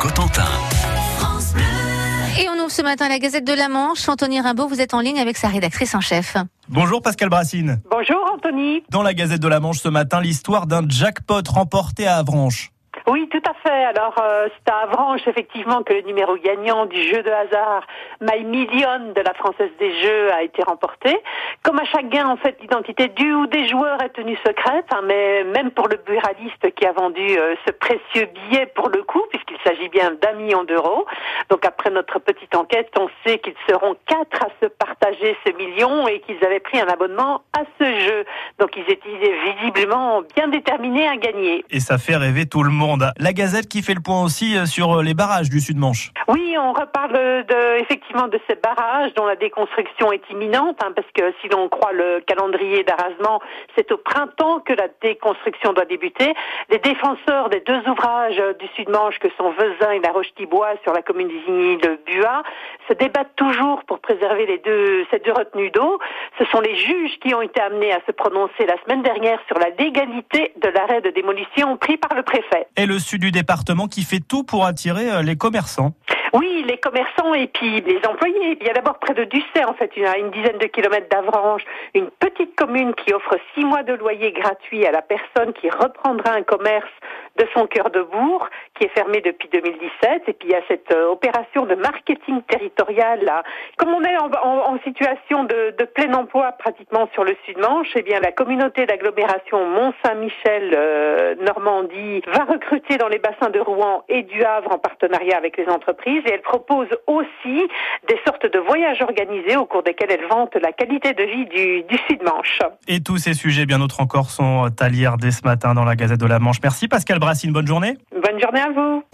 Cotentin. Et on ouvre ce matin la Gazette de la Manche. Anthony Rimbaud, vous êtes en ligne avec sa rédactrice en chef. Bonjour Pascal Brassine. Bonjour Anthony. Dans la Gazette de la Manche ce matin, l'histoire d'un jackpot remporté à Avranches. Oui, tout à fait. Alors, euh, c'est à Avranches, effectivement, que le numéro gagnant du jeu de hasard My Million de la Française des Jeux a été remporté. Comme à chaque gain, en fait, l'identité du ou des joueurs est tenue secrète, hein, mais même pour le buraliste qui a vendu euh, ce précieux billet pour le coup, puisqu'il s'agit bien d'un million d'euros. Notre petite enquête, on sait qu'ils seront quatre à se partager ce million et qu'ils avaient pris un abonnement à ce jeu. Donc, ils étaient visiblement bien déterminés à gagner. Et ça fait rêver tout le monde. La Gazette qui fait le point aussi euh, sur euh, les barrages du Sud-Manche. Oui, on reparle de, effectivement de ces barrages dont la déconstruction est imminente, hein, parce que si l'on croit le calendrier d'arrasement, c'est au printemps que la déconstruction doit débuter. Les défenseurs des deux ouvrages du Sud-Manche, que sont Vezin et La Roche-Tibois sur la commune désignée de Buat, se débattent toujours pour préserver les deux, ces deux retenues d'eau. Ce sont les juges qui ont été amenés à se prononcer la semaine dernière sur la légalité de l'arrêt de démolition pris par le préfet et le sud du département qui fait tout pour attirer euh, les commerçants. Oui, les commerçants et puis les employés. Il y a d'abord près de Ducet, en fait, une, une dizaine de kilomètres d'Avranches, une petite commune qui offre six mois de loyer gratuit à la personne qui reprendra un commerce de son cœur de bourg, qui est fermé depuis 2017. Et puis il y a cette euh, opération de marketing territorial. Là. Comme on est en, situation de, plein emploi pratiquement sur le Sud-Manche, eh bien la communauté d'agglomération Mont-Saint-Michel euh, Normandie va recruter dans les bassins de Rouen et du Havre en partenariat avec les entreprises et elle propose aussi des sortes de voyages organisés au cours desquels elle vante la qualité de vie du, Sud-Manche. Et tous ces sujets, bien d'autres encore, sont à dès ce matin dans la Gazette de la Manche. Merci Pascal Brassine, bonne journée. Bonne journée à vous.